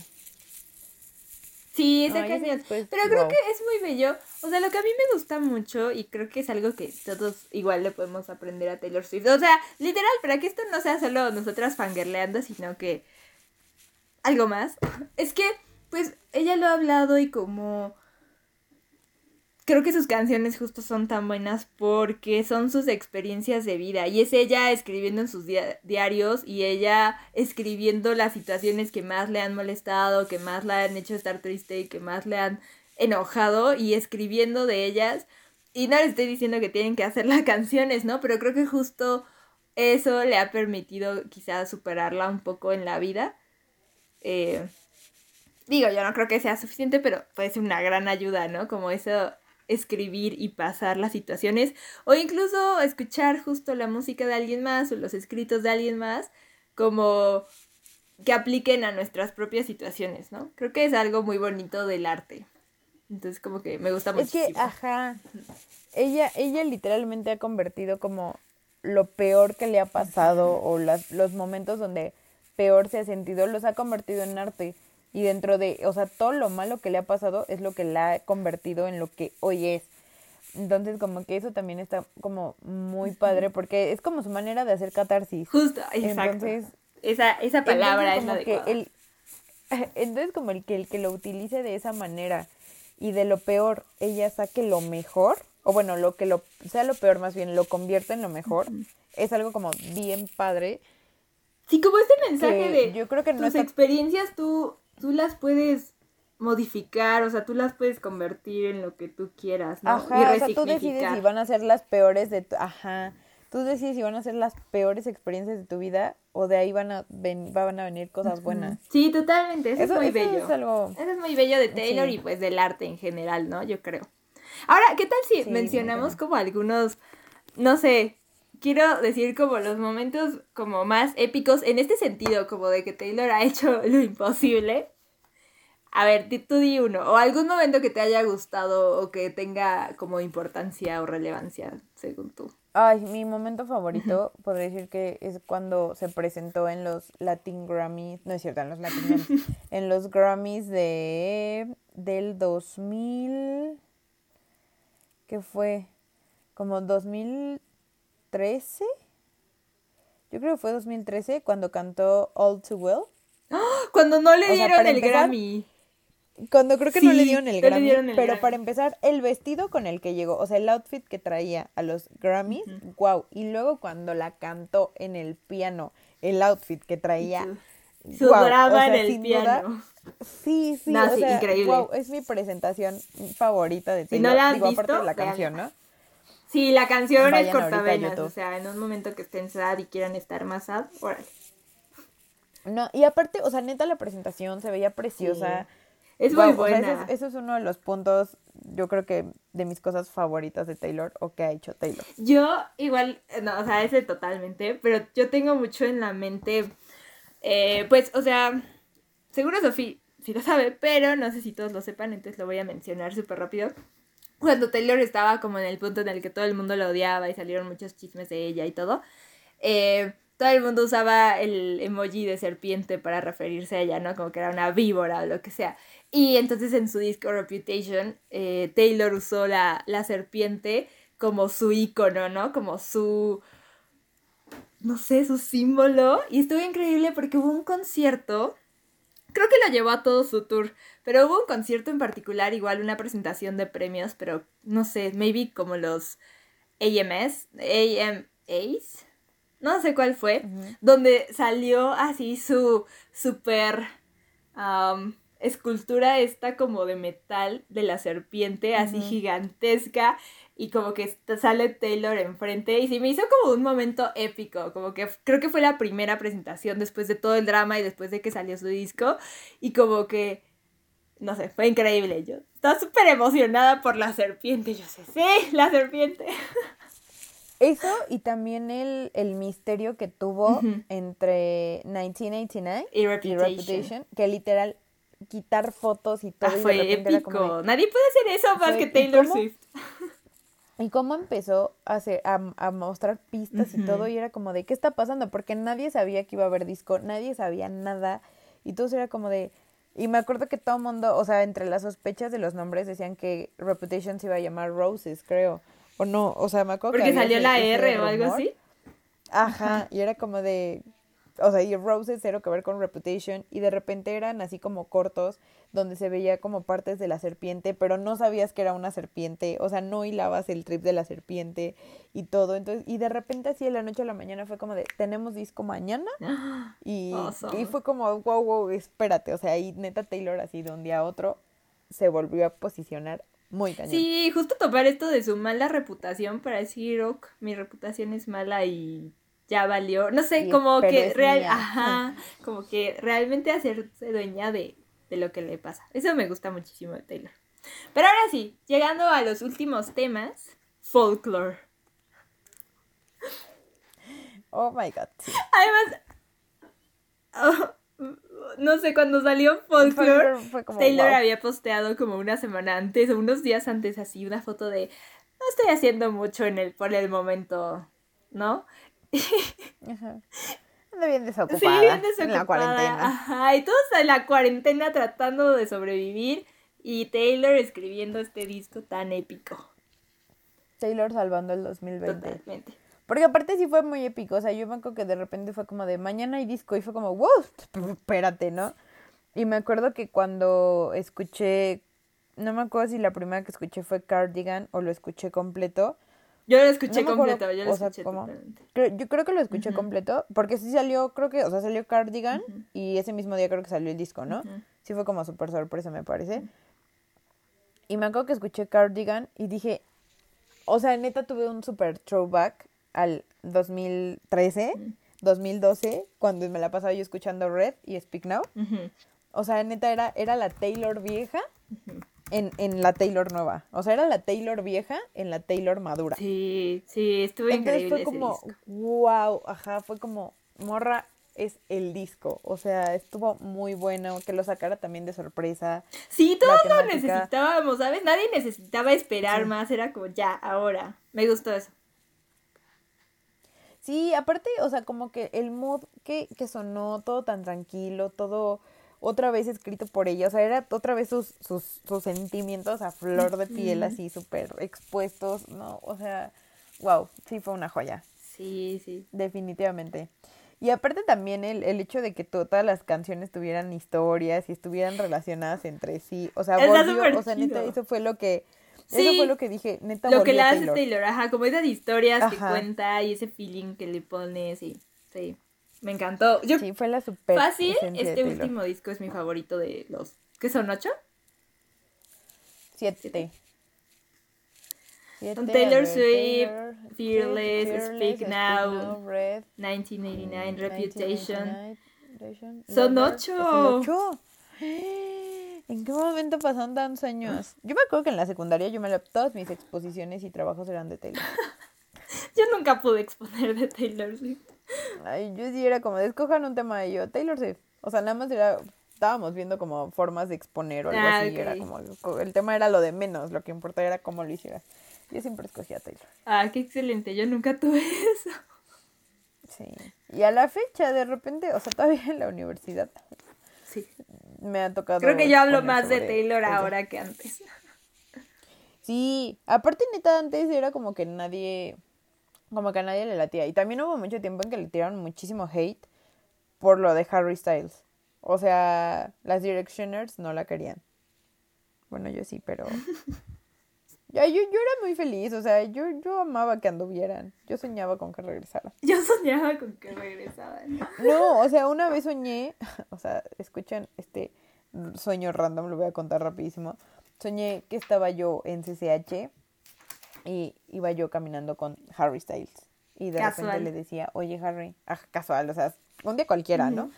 Sí, No, esa sí canción. después, Pero creo wow. que es muy bello. O sea, lo que a mí me gusta mucho y creo que es algo que todos igual le podemos aprender a Taylor Swift. O sea, literal, para que esto no sea solo nosotras fangirleando, sino que algo más. Es que, pues, ella lo ha hablado y como... Creo que sus canciones justo son tan buenas porque son sus experiencias de vida y es ella escribiendo en sus dia- diarios y ella escribiendo las situaciones que más le han molestado, que más la han hecho estar triste y que más le han enojado y escribiendo de ellas. Y no les estoy diciendo que tienen que hacer las canciones, ¿no? Pero creo que justo eso le ha permitido quizás superarla un poco en la vida. Eh, digo, yo no creo que sea suficiente, pero puede ser una gran ayuda, ¿no? Como eso, escribir y pasar las situaciones, o incluso escuchar justo la música de alguien más o los escritos de alguien más, como que apliquen a nuestras propias situaciones, ¿no? Creo que es algo muy bonito del arte. Entonces, como que me gusta Es muchísimo. que, ajá, ella, ella literalmente ha convertido como lo peor que le ha pasado o las, los momentos donde peor se ha sentido, los ha convertido en arte. Y dentro de, o sea, todo lo malo que le ha pasado es lo que la ha convertido en lo que hoy es. Entonces, como que eso también está como muy padre porque es como su manera de hacer catarsis. Justo, exacto. Entonces, esa, esa palabra es la de que el, Entonces, como el que el que lo utilice de esa manera y de lo peor ella saque lo mejor, o bueno, lo que lo sea lo peor más bien, lo convierte en lo mejor, es algo como bien padre. Sí, como este mensaje de yo creo que tus experiencias tú, tú las puedes modificar, o sea, tú las puedes convertir en lo que tú quieras, ¿no? Ajá, y o sea, tú decides si van a ser las peores de tu... Ajá, tú decides si van a ser las peores experiencias de tu vida o de ahí van a, van a venir cosas buenas. Sí, totalmente, eso, es muy bello. Es algo... Eso es muy bello de Taylor y pues del arte en general, ¿no? Yo creo. Ahora, ¿qué tal si mencionamos como algunos, no sé, quiero decir como los momentos como más épicos en este sentido, como de que Taylor ha hecho lo imposible a ver, tú di uno, o algún momento que te haya gustado o que tenga como importancia o relevancia, según tú. Ay, mi momento favorito, podría decir que es cuando se presentó en los Latin Grammys, no es cierto, en los Latin Grammys, en los Grammys de del 2000, ¿qué fue? Como 2013. Yo creo que fue 2013 cuando cantó All Too Well. ¡Ah! Cuando no le dieron el Grammy. Cuando creo que no le dieron el Grammy, pero para empezar, el vestido con el que llegó, o sea, el outfit que traía a los Grammys, wow. Y luego cuando la cantó en el piano, el outfit que traía, su drama en el piano. sí, sí, o sea, increíble. Wow, es mi presentación favorita de Taylor. Si no la han Digo, aparte de la canción, ¿no? Sí, la canción es cortavenas, o sea, en un momento que estén sad y quieran estar más sad, órale. No, y aparte, o sea, neta la presentación se veía preciosa. Es muy buena. eso, es, uno de los puntos, yo creo que de mis cosas favoritas de Taylor o que ha hecho Taylor. Yo igual, no, o sea, ese totalmente, pero yo tengo mucho en la mente, eh, pues, o sea, seguro Sofía sí lo sabe, pero no sé si todos lo sepan, entonces lo voy a mencionar súper rápido. Cuando Taylor estaba como en el punto en el que todo el mundo lo odiaba y salieron muchos chismes de ella y todo, eh, todo el mundo usaba el emoji de serpiente para referirse a ella, ¿no? Como que era una víbora o lo que sea. Y entonces en su disco Reputation, eh, Taylor usó la, la serpiente como su icono, ¿no? Como su, no sé, su símbolo. Y estuvo increíble porque hubo un concierto, creo que lo llevó a todo su tour, pero hubo un concierto en particular, igual una presentación de premios, pero no sé, maybe como los AMS, AMAs, no sé cuál fue, donde salió así su super escultura esta como de metal de la serpiente, así gigantesca, y como que sale Taylor enfrente, y se me hizo como un momento épico, como que creo que fue la primera presentación después de todo el drama y después de que salió su disco, y como que, no sé, fue increíble, yo estaba súper emocionada por la serpiente, yo sé, sí, la serpiente. Eso y también el, el misterio que tuvo entre 1989 y Reputation, que literal quitar fotos y todo. Ah, fue épico. Nadie puede hacer eso más que Taylor Swift. Y cómo empezó a, hacer, a, mostrar pistas y todo, y era como de, ¿qué está pasando? Porque nadie sabía que iba a haber disco, nadie sabía nada, y todo era como de... Y me acuerdo que todo el mundo, o sea, entre las sospechas de los nombres decían que Reputation se iba a llamar Roses, creo. O no, o sea, me acuerdo Porque salió la R o algo así. Ajá, y era como de, o sea, y Roses cero que ver con Reputation y de repente eran así como cortos donde se veía como partes de la serpiente, pero no sabías que era una serpiente, o sea, no hilabas el trip de la serpiente y todo, entonces, y de repente así de la noche a la mañana fue como de, tenemos disco mañana y, y fue como, wow, wow, espérate, o sea, y neta Taylor así de un día a otro se volvió a posicionar muy cañón. Sí, justo topar esto de su mala reputación para decir, ok, mi reputación es mala y ya valió. No sé, como que real, ajá, como que realmente hacerse dueña de, de lo que le pasa. Eso me gusta muchísimo de Taylor. Pero ahora sí, llegando a los últimos temas, folklore. Oh my god. Además, oh, no sé, cuando salió Folklore, Taylor había posteado como una semana antes o unos días antes así una foto de no estoy haciendo mucho en el por el momento, ¿no? Ajá. Ando bien desocupada. Sí, bien desocupada. En la cuarentena. Ajá, y todos en la cuarentena tratando de sobrevivir y Taylor escribiendo este disco tan épico. Taylor salvando el 2020. Totalmente. Porque aparte sí fue muy épico, o sea, yo me acuerdo que de repente fue como de mañana hay disco y fue como, wow, espérate, ¿no? Y me acuerdo que cuando escuché, no me acuerdo si la primera que escuché fue Cardigan o lo escuché completo. Yo lo escuché No me acuerdo, completo, yo lo sea, escuché totalmente. Creo- yo creo que lo escuché completo, porque sí salió, creo que, o sea, salió Cardigan y ese mismo día creo que salió el disco, ¿no? Sí fue como súper sorpresa, me parece. Y me acuerdo que escuché Cardigan y dije, o sea, neta tuve un super throwback al 2013, 2012, cuando me la pasaba yo escuchando Red y Speak Now. O sea, neta era, era la Taylor vieja. En, en la Taylor nueva. O sea, era la Taylor vieja en la Taylor madura. Sí, sí, estuvo Entonces increíble fue ese como, disco. wow, ajá, fue como, morra es el disco. O sea, estuvo muy bueno, que lo sacara también de sorpresa. Sí, todos lo necesitábamos, ¿sabes? Nadie necesitaba esperar Sí. más, era como ya, ahora. Me gustó eso. Sí, aparte, o sea, como que el mood que, que sonó, todo tan tranquilo, todo otra vez escrito por ella, o sea, era otra vez sus, sus, sus sentimientos a flor de piel, así súper expuestos, ¿no? O sea, wow, sí fue una joya, Sí, sí. definitivamente. Y aparte también el, el hecho de que to- todas las canciones tuvieran historias y estuvieran relacionadas entre sí, o sea, volvió, o sea, neta, eso fue lo que, Sí. eso fue lo que dije, neta, Lo que le hace Taylor. Taylor. ajá, como esas historias que Ajá. cuenta y ese feeling que le pone, sí, sí. Me encantó. Yo Sí, fue la super fácil, este último disco es mi favorito de los. ¿Qué son ocho? Siete. Siete. Con Taylor Swift, Taylor, Fearless, Fearless, Speak Now, Red, 1989, mm, Reputation. 1989, Reputation, Son ocho. Son ocho. ¿En qué momento pasaron tantos años? Yo me acuerdo que en la secundaria yo me la, todas mis exposiciones y trabajos eran de Taylor. Yo nunca pude exponer de Taylor Swift. Ay, yo sí era como, de, escojan un tema y yo, Taylor Swift. O sea, nada más era, estábamos viendo como formas de exponer o algo Ah, así. Era ok. como, el tema era lo de menos, lo que importaba era cómo lo hicieras. Yo siempre escogía a Taylor. Ah, qué excelente. Yo nunca tuve eso. Sí. Y a la fecha, de repente, o sea, todavía en la universidad Sí. me ha tocado. Creo que yo hablo más de Taylor ella. ahora que antes. Sí, aparte neta antes era como que nadie, como que a nadie le latía. Y también hubo mucho tiempo en que le tiraron muchísimo hate por lo de Harry Styles. O sea, las Directioners no la querían. Bueno, yo sí, pero... Ya, yo, yo era muy feliz, o sea, yo, yo amaba que anduvieran. Yo soñaba con que regresaran. Yo soñaba con que regresaban. No, o sea, una vez soñé, o sea, escuchan este sueño random, lo voy a contar rapidísimo. Soñé que estaba yo en CCH y iba yo caminando con Harry Styles. Y de repente le decía, oye Harry, ah, casual, o sea, un día cualquiera, ¿no?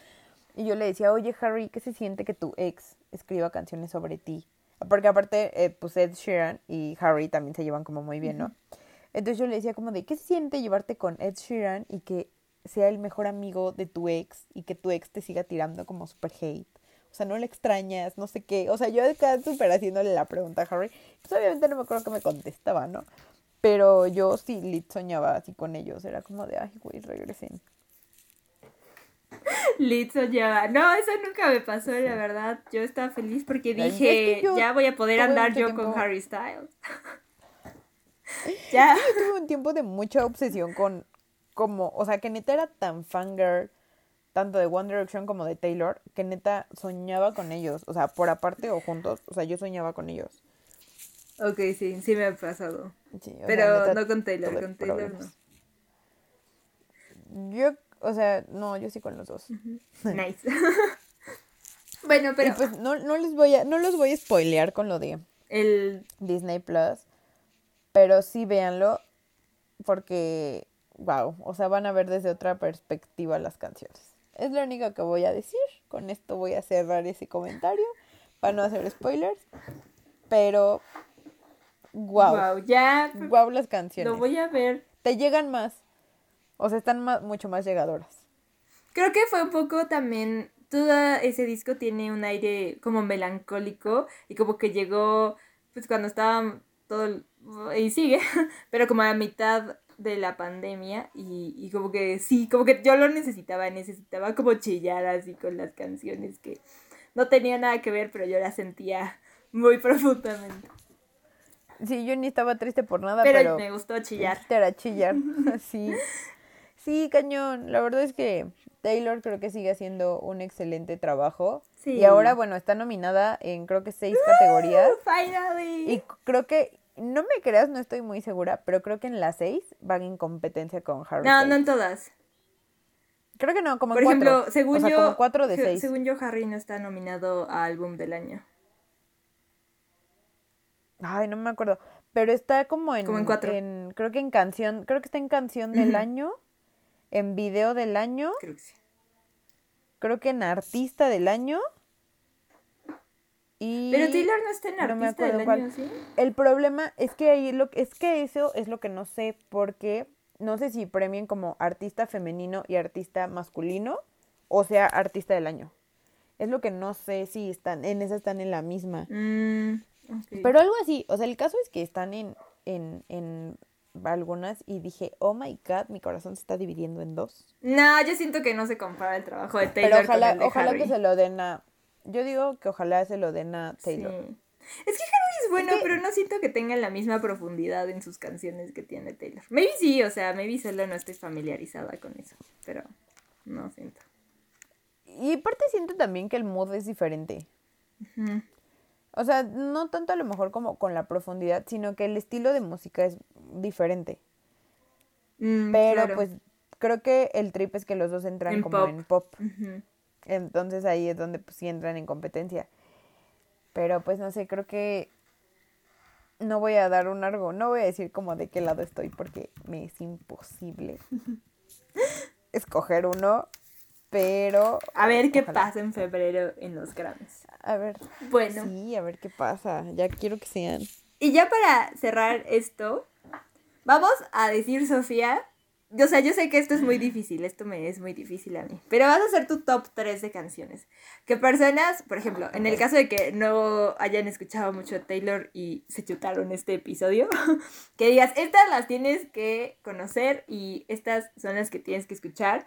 Y yo le decía, oye Harry, ¿qué se siente que tu ex escriba canciones sobre ti? Porque aparte, eh, pues Ed Sheeran y Harry también se llevan como muy bien, ¿no? Entonces yo le decía como de, ¿qué se siente llevarte con Ed Sheeran y que sea el mejor amigo de tu ex y que tu ex te siga tirando como super hate? O sea, no le extrañas, no sé qué. O sea, yo acá súper haciéndole la pregunta a Harry. Pues obviamente no me acuerdo que me contestaba, ¿no? Pero yo sí lit soñaba así con ellos. Era como de, ay, güey, regresen. Liz soñaba. No, eso nunca me pasó, la verdad. Yo estaba feliz porque es dije, que yo ya voy a poder andar yo tiempo- con Harry Styles. ya. Yo tuve un tiempo de mucha obsesión con, como, o sea, que neta era tan fangirl, tanto de One Direction como de Taylor, que neta soñaba con ellos. O sea, por aparte o juntos, o sea, yo soñaba con ellos. Ok, sí, sí me ha pasado. Sí, o sea, Pero no con Taylor, con Taylor problemas. Yo, o sea, no, yo sí con los dos. no. Nice. bueno, Y pero pues no, no les voy a, no los voy a spoilear con lo de el Disney Plus, pero sí véanlo porque, wow, o sea, van a ver desde otra perspectiva las canciones. Es lo único que voy a decir. Con esto voy a cerrar ese comentario para no hacer spoilers. Pero, wow, wow, ya wow las canciones. lo voy a ver. Te llegan más. O sea, están más, mucho más llegadoras. Creo que fue un poco también. Todo ese disco tiene un aire como melancólico y como que llegó, pues cuando estaba todo. y sigue, pero como a mitad de la pandemia y, y como que sí, como que yo lo necesitaba, necesitaba como chillar así con las canciones que no tenía nada que ver, pero yo las sentía muy profundamente. Sí, yo ni estaba triste por nada, pero, pero... me gustó chillar. Te era chillar, sí. Sí, cañón. La verdad es que Taylor creo que sigue haciendo un excelente trabajo. Sí. Y ahora, bueno, está nominada en creo que seis categorías. Finally. Y creo que, no me creas, no estoy muy segura, pero creo que en las seis van en competencia con Harry. No, Styles. no en todas. Creo que no, como Por en cuatro. ejemplo, según o sea, yo, como cuatro de se- seis. según yo, Harry no está nominado a álbum del año. Ay, no me acuerdo. Pero está como en, Como en cuatro. en- creo que en canción, creo que está en canción del año, en video del año, Creo que sí. creo que en artista del año. Y Pero Taylor no está en no me artista del año, ¿sí? el problema es que ahí lo es que eso es lo que no sé porque no sé si premien como artista femenino y artista masculino o sea artista del año. Es lo que no sé si están en esa están en la misma. Mm. Pero algo así, o sea, el caso es que están en, en, en algunas y dije, oh my god, mi corazón se está dividiendo en dos. No, yo siento que no se compara el trabajo de Taylor Pero ojalá, con el de ojalá Harry. que se lo den a, yo digo que ojalá se lo den a Taylor. Sí. Es que Harry es bueno, que- pero no siento que tenga la misma profundidad en sus canciones que tiene Taylor. Maybe sí, o sea, maybe solo no estoy familiarizada con eso, pero no siento. Y aparte siento también que el mood es diferente. O sea, no tanto a lo mejor como con la profundidad, sino que el estilo de música es diferente. Mm, Pero claro. pues creo que el trip es que los dos entran En como pop. en pop. Ujú. Entonces ahí es donde pues sí entran en competencia. Pero pues no sé, creo que no voy a dar un largo, no voy a decir como de qué lado estoy porque me es imposible escoger uno, pero A ver qué Ojalá. pasa en febrero en los Grammys. a ver, Bueno, sí, a ver qué pasa. Ya quiero que sean. y ya para cerrar esto, vamos a decir, Sofía, o sea, yo sé que esto es muy difícil, esto me es muy difícil a mí, pero vas a hacer tu top 3 de canciones. Que personas, por ejemplo, en el caso de que no hayan escuchado mucho Taylor y se chutaron este episodio, que digas, estas las tienes que conocer y estas son las que tienes que escuchar.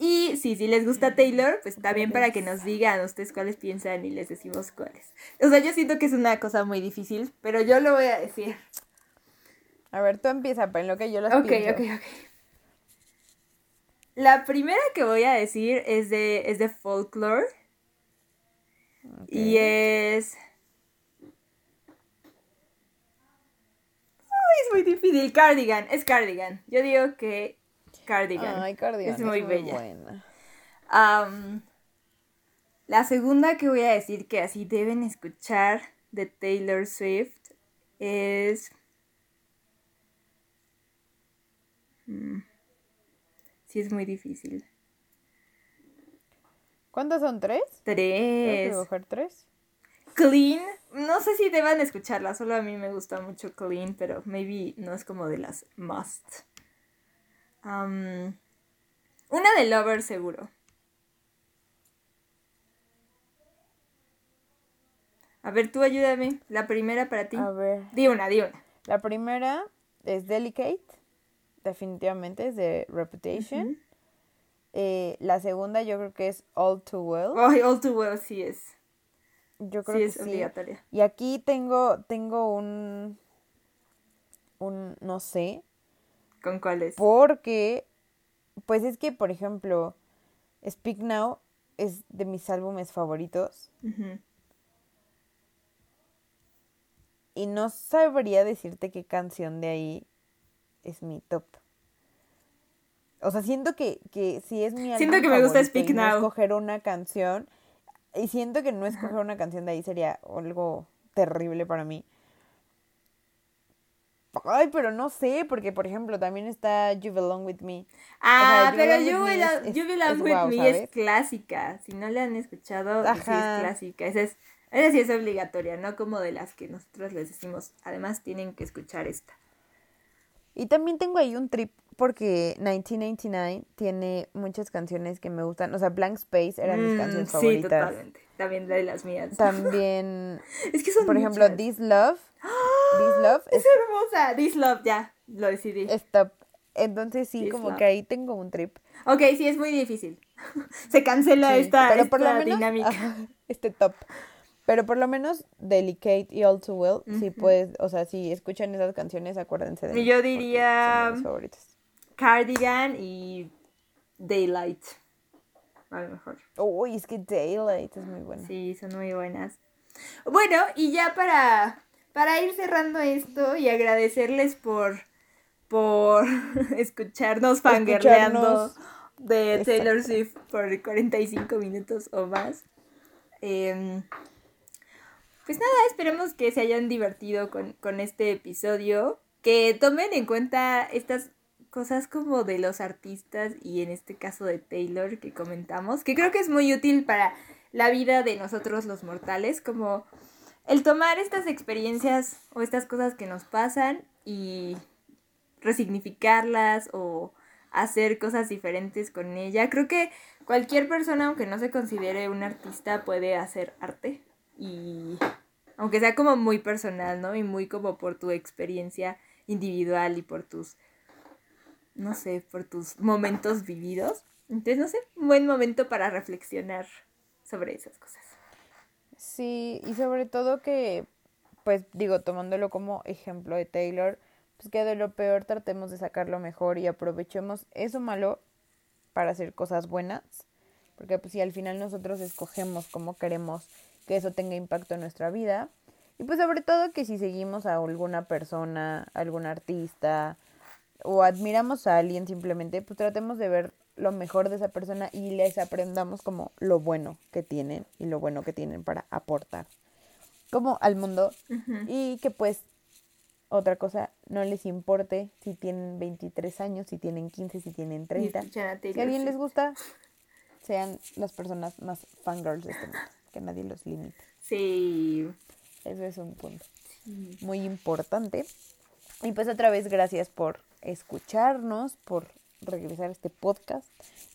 Y si, si les gusta Taylor, pues también para que nos digan ustedes cuáles piensan y les decimos cuáles. O sea, yo siento que es una cosa muy difícil, pero yo lo voy a decir. A ver, tú empieza, en lo que yo las Ok, ok, ok. La primera que voy a decir es de, es de folklore. Y es. Ay, es muy difícil. Cardigan, es Cardigan. Yo digo que Cardigan. Ay, Cardigan, Es muy bella. buena. La segunda que voy a decir que así deben escuchar de Taylor Swift es. Mm, Sí, es muy difícil. ¿Cuántas son? ¿Tres? ¿Tengo que Tres. tres? Clean. No sé si deban escucharla, solo a mí me gusta mucho Clean, pero maybe no es como de las must. Am, una de Lover seguro. A ver, tú ayúdame. La primera para ti. A ver. Di una, di una. La primera es Delicate, definitivamente es de Reputation. Eh, la segunda yo creo que es All Too Well. Ay, All Too Well sí es. Yo creo Sí que es sí. obligatoria. Y aquí tengo, tengo un, un, no sé, ¿Con cuáles? porque, pues es que, por ejemplo, Speak Now es de mis álbumes favoritos y no sabría decirte qué canción de ahí es mi top. O sea, siento que, que si es mi Siento que me gusta Speak y no Now. escoger una canción, y siento que no escoger una canción de ahí sería algo terrible para mí. Ay, pero no sé, porque por ejemplo también está You Belong With Me. Ah, pero Belong You With Me Belong, es- You es- Belong es With guau, Me es clásica. Si no la han escuchado, sí es clásica. Esa, es, esa sí es obligatoria, no como de las que nosotros les decimos. Además, tienen que escuchar esta. Y también tengo ahí un trip porque 1999 tiene muchas canciones que me gustan. O sea, Blank Space era mis Mm, canciones sí, favoritas. totalmente. También de las mías. También, es que son por ejemplo. This Love. This Love Es es, hermosa. This Love, ya. Lo decidí. es top. Entonces sí, This como Love. que ahí tengo un trip. Ok, sí, es muy difícil. Se cancela Sí, esta, pero por lo esta menos, dinámica. este top. Pero por lo menos Delicate y All Too Well, Ujú. puedes, o sea, si escuchan esas canciones, acuérdense de Y yo diría- mis. Cardigan y Daylight. A lo mejor. Uy, es que Daylight es muy buena. Sí, son muy buenas. Bueno, y ya para, para ir cerrando esto y agradecerles por, por escucharnos Escucharnos. de Taylor. Swift por 45 minutos o más. Em, pues nada, esperemos que se hayan divertido con, con este episodio. Que tomen en cuenta estas cosas como de los artistas y en este caso de Taylor que comentamos, que creo que es muy útil para la vida de nosotros los mortales, como el tomar estas experiencias o estas cosas que nos pasan y resignificarlas o hacer cosas diferentes con ella. Creo que cualquier persona, aunque no se considere un artista, puede hacer arte y aunque sea como muy personal, ¿no? Y muy como por tu experiencia individual y por tus, no sé, por tus momentos vividos. Entonces, no sé, un buen momento para reflexionar sobre esas cosas. Sí, y sobre todo que, pues digo, tomándolo como ejemplo de Taylor, pues que de lo peor tratemos de sacar lo mejor y aprovechemos eso malo para hacer cosas buenas, porque pues si al final nosotros escogemos cómo queremos que eso tenga impacto en nuestra vida, y pues sobre todo que si seguimos a alguna persona, algún artista, o admiramos a alguien simplemente, pues tratemos de ver lo mejor de esa persona y les aprendamos como lo bueno que tienen y lo bueno que tienen para aportar como al mundo. Y que pues otra cosa no les importe si tienen 23 años, si tienen 15, si tienen 30. escuchar a Si a alguien les gusta, sean las personas más fangirls de este mundo, que nadie los limite. Sí. Eso es un punto sí. muy importante. Y pues otra vez gracias por escucharnos, por regresar a este podcast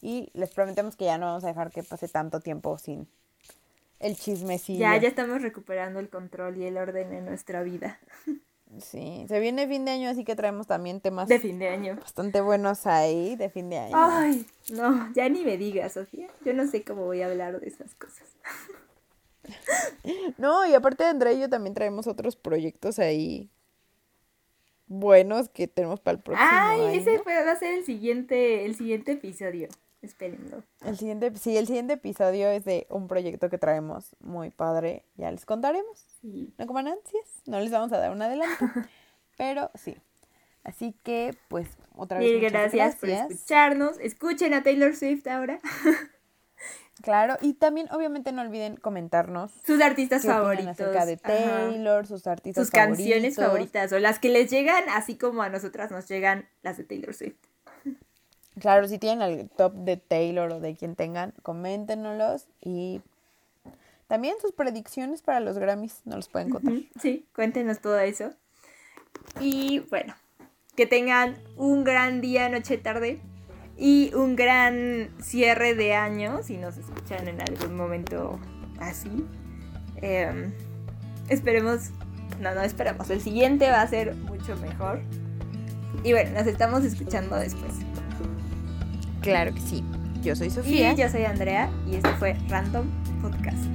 y les prometemos que ya no vamos a dejar que pase tanto tiempo sin el chismecillo. Ya, ya estamos recuperando el control y el orden en nuestra vida. Sí, se viene fin de año, así que traemos también temas De fin de año. bastante buenos ahí de fin de año. Ay, no, ya ni me digas, Sofía. Yo no sé cómo voy a hablar de esas cosas. No, y aparte de Andrea y yo también traemos otros proyectos ahí buenos que tenemos para el próximo Ay, año. ese va a ser el siguiente, el siguiente episodio. Espérenlo. El siguiente, sí, el siguiente episodio es de un proyecto que traemos muy padre. Ya les contaremos. Sí. No coman ansias, no les vamos a dar un adelanto. pero sí. Así que, pues, otra vez. Mil muchas gracias, por escucharnos. Escuchen a Taylor Swift ahora. Claro, y también, obviamente, no olviden comentarnos Sus artistas qué favoritos. acerca de Ajá. Taylor, sus artistas Sus canciones favoritas. O las que les llegan, así como a nosotras nos llegan las de Taylor Swift. Claro, si tienen el top de Taylor o de quien tengan, coméntenoslos y también sus predicciones para los Grammys nos los pueden contar. Sí, cuéntenos todo eso. Y bueno, que tengan un gran día, noche, tarde. Y un gran cierre de año, si nos escuchan en algún momento así. Em, esperemos, no, no esperamos, el siguiente va a ser mucho mejor. Y bueno, nos estamos escuchando después. Claro que sí. Yo soy Sofía. Y yo soy Andrea y este fue Random Podcast.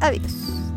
Adiós.